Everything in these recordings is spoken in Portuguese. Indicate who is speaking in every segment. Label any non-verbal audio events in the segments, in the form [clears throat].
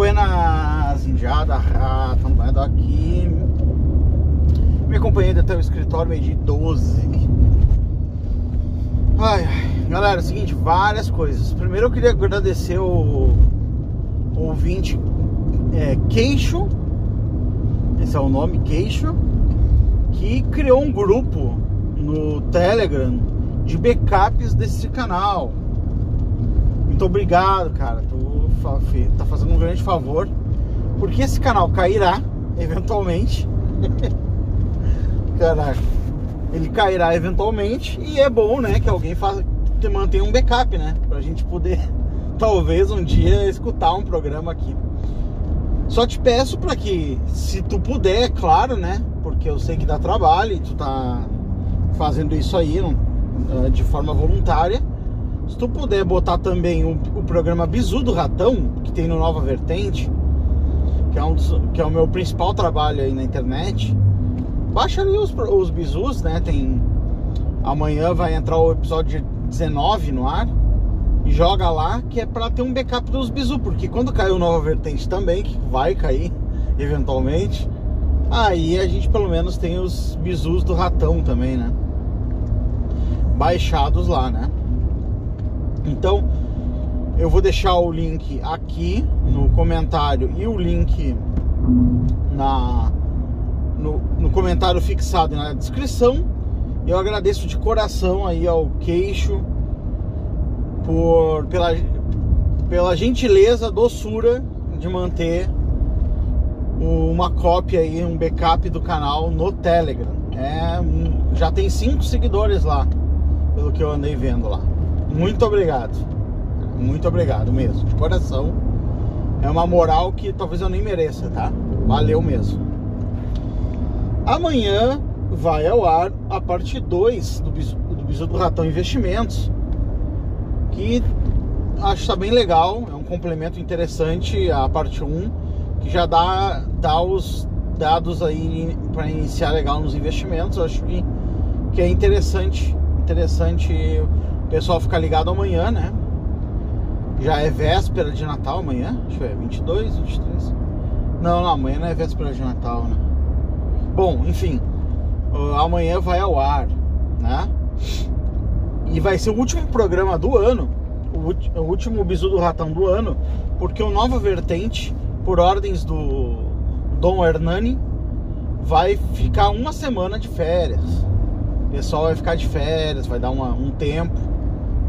Speaker 1: Buenas, Indiada, Rafa, banhado aqui. Me acompanhei até o escritório meio de 12. Ai, galera, é o seguinte, várias coisas. Primeiro eu queria agradecer o, ouvinte é, Queixo, esse é o nome, Queixo, que criou um grupo no Telegram de backups desse canal. Muito obrigado, cara. Tu tá fazendo um grande favor. Porque esse canal cairá, eventualmente. [laughs] Caraca. Ele cairá eventualmente. E é bom, né? Que alguém faça, mantenha um backup, né? Pra gente poder, [laughs] talvez, um dia escutar um programa aqui. Só te peço para que, se tu puder, é claro, né? Porque eu sei que dá trabalho e tu tá fazendo isso aí não, eh, de forma voluntária se tu puder botar também o, o programa Bizu do Ratão, que tem no Nova Vertente, que é, um dos, que é o meu principal trabalho aí na internet, baixa ali os, os bizus, né? Tem. Amanhã vai entrar o episódio 19 no ar. E joga lá que é pra ter um backup dos bizu, porque quando caiu o Nova Vertente também, que vai cair eventualmente, aí a gente pelo menos tem os bizus do ratão também, né? Baixados lá, né? Então, eu vou deixar o link aqui no comentário e o link na no, no comentário fixado na descrição. Eu agradeço de coração aí ao Queixo por pela, pela gentileza, doçura de manter uma cópia aí, um backup do canal no Telegram. É, já tem cinco seguidores lá, pelo que eu andei vendo lá. Muito obrigado. Muito obrigado mesmo, de coração. É uma moral que talvez eu nem mereça, tá? Valeu mesmo. Amanhã vai ao ar a parte 2 do Bisu, do Bisu do Ratão Investimentos, que acho que tá bem legal, é um complemento interessante à parte 1, um, que já dá, dá os dados aí para iniciar legal nos investimentos. Acho que, que é interessante, interessante pessoal ficar ligado amanhã, né? Já é véspera de Natal amanhã. Deixa eu ver, 22, 23. Não, não, amanhã não é véspera de Natal, né? Bom, enfim, amanhã vai ao ar, né? E vai ser o último programa do ano, o último bisu do ratão do ano, porque o Nova Vertente, por ordens do Dom Hernani, vai ficar uma semana de férias. O pessoal vai ficar de férias, vai dar uma, um tempo.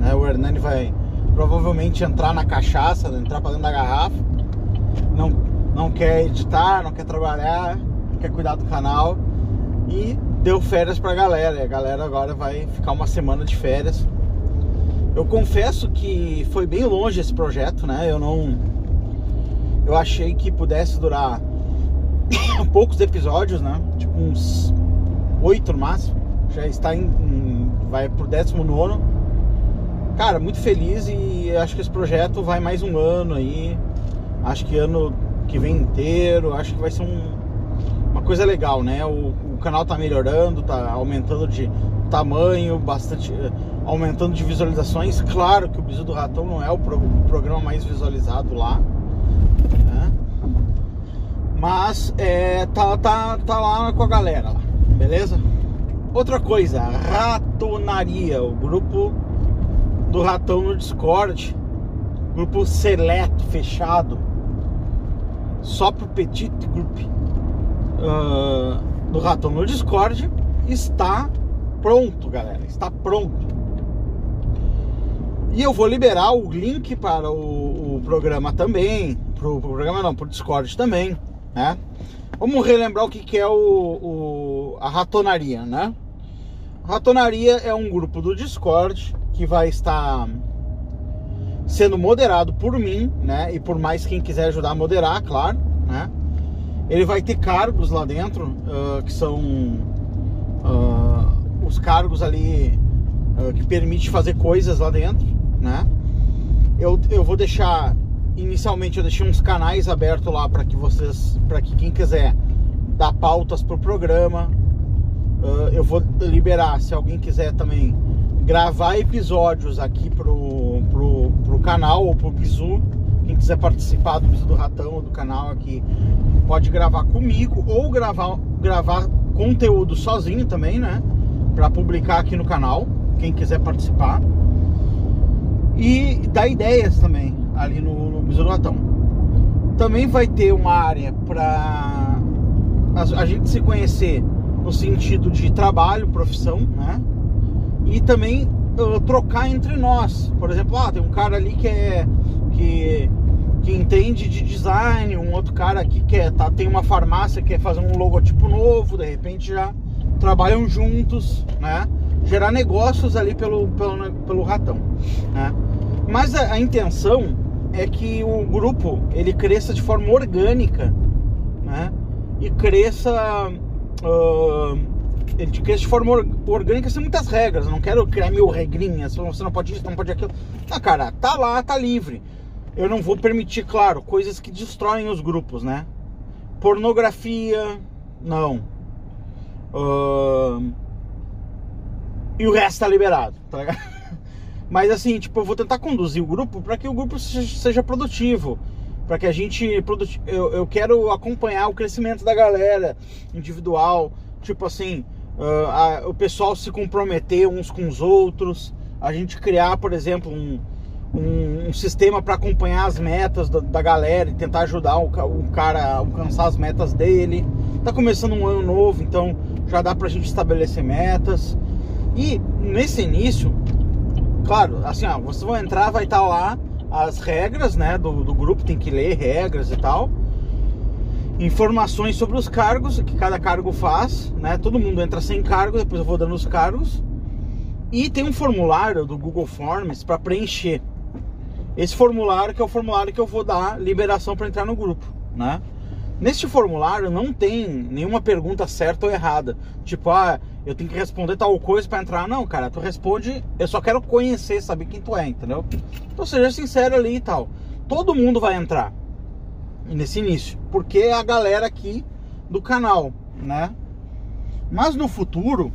Speaker 1: Né? O Hernani vai provavelmente entrar na cachaça, entrar para dentro da garrafa. Não, não quer editar, não quer trabalhar, quer cuidar do canal. E deu férias pra galera. E a galera agora vai ficar uma semana de férias. Eu confesso que foi bem longe esse projeto, né? Eu não. Eu achei que pudesse durar [coughs] poucos episódios, né? Tipo uns oito no máximo. Já está em vai pro décimo nono cara, muito feliz e acho que esse projeto vai mais um ano aí. Acho que ano que vem inteiro, acho que vai ser um, uma coisa legal, né? O, o, canal tá melhorando, tá aumentando de tamanho, bastante aumentando de visualizações. Claro que o Bisu do Ratão não é o, pro, o programa mais visualizado lá, né? Mas é, tá, tá, tá lá com a galera beleza? Outra coisa, Ratonaria, o grupo do Ratão no Discord. Grupo seleto, fechado. Só pro Petit Group uh, do Ratão no Discord. Está pronto, galera. Está pronto. E eu vou liberar o link para o, o programa também. Pro, pro programa não, pro Discord também, né? Vamos relembrar o que, que é o, o, a ratonaria, né? Ratonaria é um grupo do Discord que vai estar sendo moderado por mim, né? E por mais quem quiser ajudar a moderar, claro, né? Ele vai ter cargos lá dentro, uh, que são uh, os cargos ali uh, que permite fazer coisas lá dentro, né? Eu, eu vou deixar, inicialmente eu deixei uns canais abertos lá para que vocês, para que quem quiser dar pautas pro programa, eu vou liberar, se alguém quiser também gravar episódios aqui pro, pro, pro canal ou pro Bizu, Quem quiser participar do Biso do Ratão, do canal aqui, pode gravar comigo ou gravar, gravar conteúdo sozinho também, né? Para publicar aqui no canal, quem quiser participar. E dar ideias também ali no, no Biso do Ratão. Também vai ter uma área para a, a gente se conhecer no sentido de trabalho, profissão, né? E também uh, trocar entre nós. Por exemplo, ah, tem um cara ali que é que, que entende de design, um outro cara aqui que é, tá, tem uma farmácia que quer fazer um logotipo novo, de repente já trabalham juntos, né? Gerar negócios ali pelo, pelo, pelo ratão, né? Mas a, a intenção é que o grupo ele cresça de forma orgânica, né? E cresça uh, cresça de forma orgânica sem muitas regras. Eu não quero criar mil regrinhas. Você não pode isso, não pode aquilo. Não, cara, tá lá, tá livre. Eu não vou permitir, claro, coisas que destroem os grupos, né? Pornografia, não. Uh, e o resto tá liberado, tá ligado? [laughs] Mas assim, tipo, eu vou tentar conduzir o grupo para que o grupo seja produtivo. Para que a gente. Eu, eu quero acompanhar o crescimento da galera individual. Tipo assim, uh, a, o pessoal se comprometer uns com os outros. A gente criar, por exemplo, um, um, um sistema para acompanhar as metas da, da, galera e tentar ajudar o, o, cara a alcançar as metas dele. Tá começando um ano novo, então já dá pra gente estabelecer metas. E nesse início, claro, assim, ó, vocês vão entrar, vai estar tá lá as regras, né, do, do grupo, tem que ler regras e tal. Informações sobre os cargos que cada cargo faz, né? Todo mundo entra sem cargo, depois eu vou dando os cargos. E tem um formulário do Google Forms para preencher. Esse formulário que é o formulário que eu vou dar liberação para entrar no grupo, né? Neste formulário não tem nenhuma pergunta certa ou errada. Tipo, ah, eu tenho que responder tal coisa para entrar. Não, cara, tu responde, eu só quero conhecer, saber quem tu é, entendeu? Então seja sincero ali e tal. Todo mundo vai entrar nesse início, porque é a galera aqui do canal, né? Mas no futuro,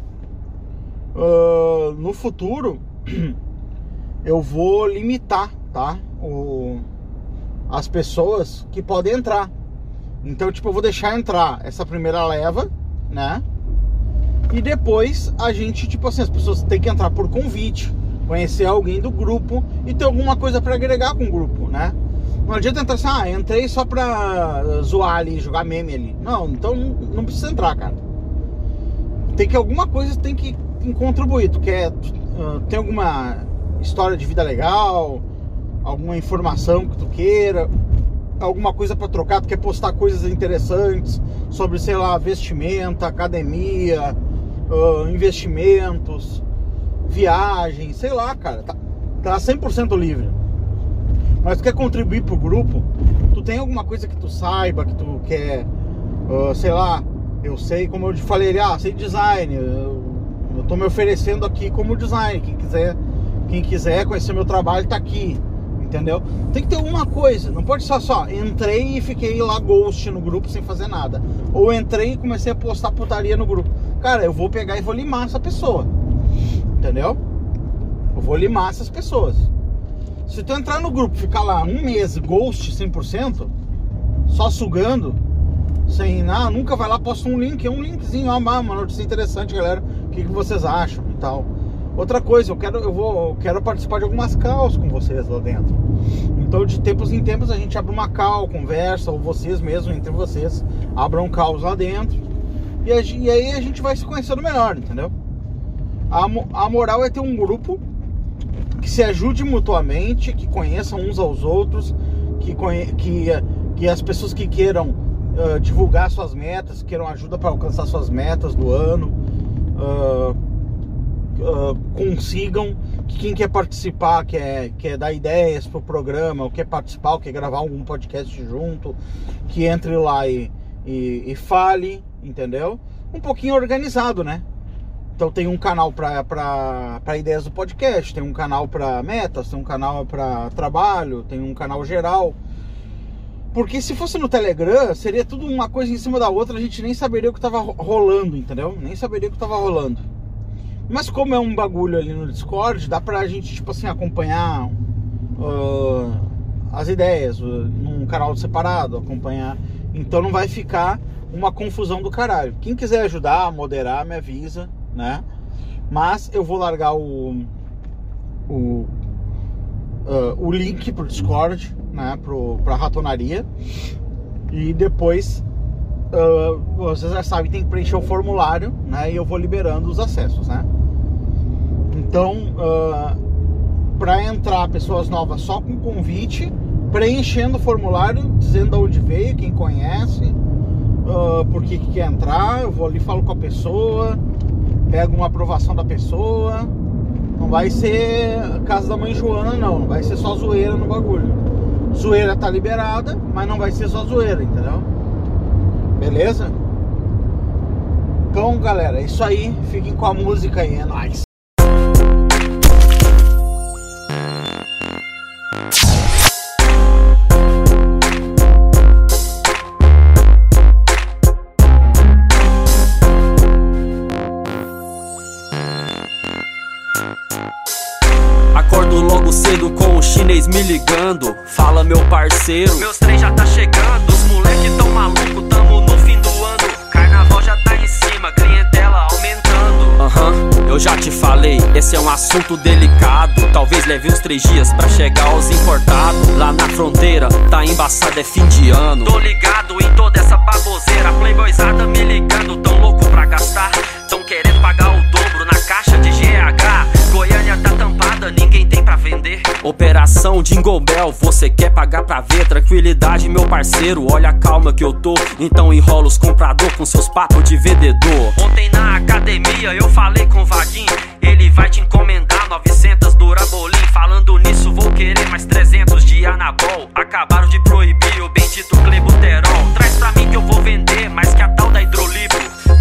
Speaker 1: uh, no futuro, [clears throat] eu vou limitar, tá? O, as pessoas que podem entrar. Então, tipo, eu vou deixar entrar essa primeira leva, né? E depois a gente, tipo assim, as pessoas têm que entrar por convite, conhecer alguém do grupo e ter alguma coisa para agregar com o grupo, né? Não adianta entrar assim, ah, entrei só pra zoar ali, jogar meme ali. Não, então não, precisa entrar, cara. Tem que alguma coisa tem que contribuir. Tu quer. Uh, tem alguma história de vida legal, alguma informação que tu queira, alguma coisa para trocar, tu quer postar coisas interessantes sobre, sei lá, vestimenta, academia, uh, investimentos, viagens, sei lá, cara, tá, tá 100% livre. Mas tu quer contribuir pro grupo, tu tem alguma coisa que tu saiba, que tu quer, uh, sei lá, eu sei, como eu te falei, ah, sei design, eu, eu tô me oferecendo aqui como design, quem quiser, quem quiser conhecer meu trabalho tá aqui entendeu? Tem que ter alguma coisa, não pode só só entrei e fiquei lá ghost no grupo sem fazer nada. Ou entrei e comecei a postar putaria no grupo. Cara, eu vou pegar e vou limar essa pessoa. Entendeu? Eu vou limar essas pessoas. Se tu entrar no grupo, ficar lá um mês ghost 100%, só sugando, sem nada, nunca vai lá, posta um link, é um linkzinho, ó, uma notícia interessante, galera. O que, que vocês acham e tal. Outra coisa, eu quero, eu vou, eu quero participar de algumas calls com vocês lá dentro. Então, de tempos em tempos, a gente abre uma call, conversa, ou vocês mesmo, entre vocês, abram calls lá dentro. E, a, e aí a gente vai se conhecendo melhor, entendeu? A, a moral é ter um grupo que se ajude mutuamente, que conheçam uns aos outros, que, que, que as pessoas que queiram uh, divulgar suas metas, queiram ajuda para alcançar suas metas do ano. Uh, uh, consigam que quem quer participar, quer, quer dar ideias pro programa, ou quer participar, ou quer gravar algum podcast junto, que entre lá e, e, e fale, entendeu? Um pouquinho organizado, né? Então tem um canal para ideias do podcast, tem um canal para metas, tem um canal para trabalho, tem um canal geral. Porque se fosse no Telegram, seria tudo uma coisa em cima da outra, a gente nem saberia o que estava rolando, entendeu? Nem saberia o que estava rolando. Mas como é um bagulho ali no Discord, dá pra gente, tipo assim, acompanhar uh, as ideias num canal separado, acompanhar. Então não vai ficar uma confusão do caralho. Quem quiser ajudar, moderar, me avisa, né? Mas eu vou largar o o, uh, o link pro Discord, né? Pro, pra ratonaria. E depois uh, vocês já sabem, tem que preencher o formulário, né? E eu vou liberando os acessos, né? Então, uh, para entrar pessoas novas só com convite, preenchendo o formulário, dizendo de onde veio, quem conhece, uh, por que, que quer entrar, eu vou ali falo com a pessoa, pego uma aprovação da pessoa. Não vai ser casa da mãe Joana, não. Não vai ser só zoeira no bagulho. Zoeira tá liberada, mas não vai ser só zoeira, entendeu? Beleza? Então, galera, é isso aí. Fiquem com a música aí, é nóis.
Speaker 2: Chinês me ligando. Fala, meu parceiro.
Speaker 3: Meus trem já tá chegando, os moleque tão maluco, tamo no fim do ano. Carnaval já tá em cima, clientela aumentando.
Speaker 2: Aham, eu já te falei, esse é um assunto delicado. Talvez leve uns três dias pra chegar aos importados. Lá na fronteira, tá embaçado, é fim de ano.
Speaker 3: Tô ligado em toda essa baboseira, playboyzada me ligando, tão louco pra gastar. Tão querendo pagar o dobro na caixa de GH. Goiânia tá ninguém tem pra vender.
Speaker 2: Operação Jingle Bell, você quer pagar pra ver? Tranquilidade, meu parceiro, olha a calma que eu tô. Então enrola os comprador com seus papos de vendedor.
Speaker 3: Ontem na academia eu falei com o Vaguinho, ele vai te encomendar 900 Durabolim. Falando nisso, vou querer mais 300 de Anabol. Acabaram de proibir o bendito Clebuterol. Traz pra mim que eu vou vender mais que a tal da hidrolipo.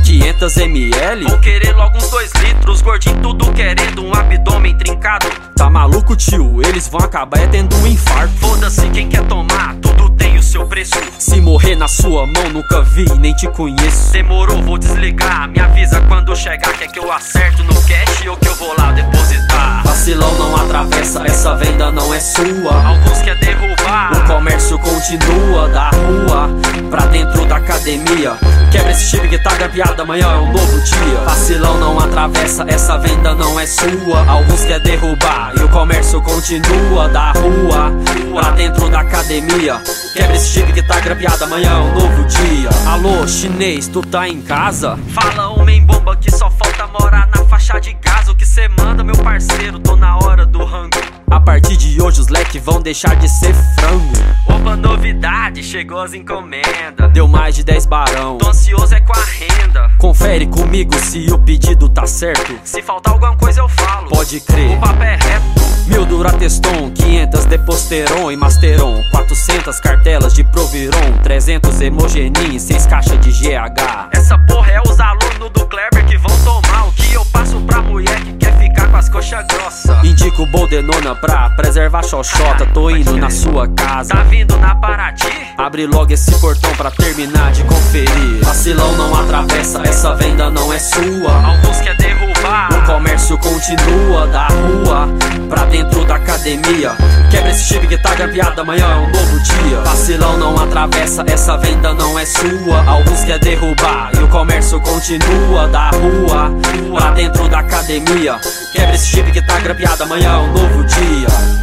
Speaker 2: 500 ml?
Speaker 3: Vou querer logo uns 2 litros, gordinho tudo querendo um abdômen trincado.
Speaker 2: Tá maluco, tio? Eles vão acabar é tendo um infarto.
Speaker 3: Foda-se quem quer tomar, tudo tem o seu preço.
Speaker 2: Se morrer na sua mão, nunca vi, nem te conheço.
Speaker 3: Demorou, vou desligar. Me avisa quando chegar, quer que eu acerto no cash ou que eu vou lá depositar.
Speaker 2: Vacilão não atravessa, essa venda não é sua.
Speaker 3: Alguns quer derrubar.
Speaker 2: O comércio continua da rua pra dentro da academia. Quebra esse chip que tá gampeado, amanhã é um novo dia. Vacilão não atravessa, essa venda não é sua. Alguns quer derrubar e o comércio continua da rua pra dentro da academia. Quebra esse chip que tá grampeado, amanhã é um novo dia. Alô, chinês, tu tá em casa?
Speaker 3: Fala, homem bomba, que só falta morar na faixa de gás. O que cê manda, meu parceiro, tô na hora do rango.
Speaker 2: A partir de hoje os leques vão deixar de ser frango.
Speaker 3: Opa, novidade, chegou as encomendas.
Speaker 2: Deu mais de 10 barão.
Speaker 3: Tô ansioso é com a renda.
Speaker 2: Confere comigo se o pedido tá certo.
Speaker 3: Se faltar alguma coisa eu falo.
Speaker 2: Pode crer.
Speaker 3: O papo é reto.
Speaker 2: Mil Durateston, 500 Deposteron e Masteron 400 cartelas de Proviron 300 Hemogenin, 6 caixas de GH
Speaker 3: Essa porra é os alunos do Kleber as coxas grossas.
Speaker 2: Indico Boldenona pra preservar xoxota Tô indo na sua casa
Speaker 3: Tá vindo na Paraty?
Speaker 2: Abre logo esse portão pra terminar de conferir Vacilão não atravessa, essa venda não é sua
Speaker 3: Alguns quer derrubar.
Speaker 2: O comércio continua da rua pra dentro da academia. Quebra esse chip que tá grampeado, amanhã é um novo dia. Vacilão não atravessa, essa venda não é sua. Alguns quer derrubar e o comércio continua da rua pra dentro da academia. Quebra esse chip que tá grampeado, amanhã é um novo dia.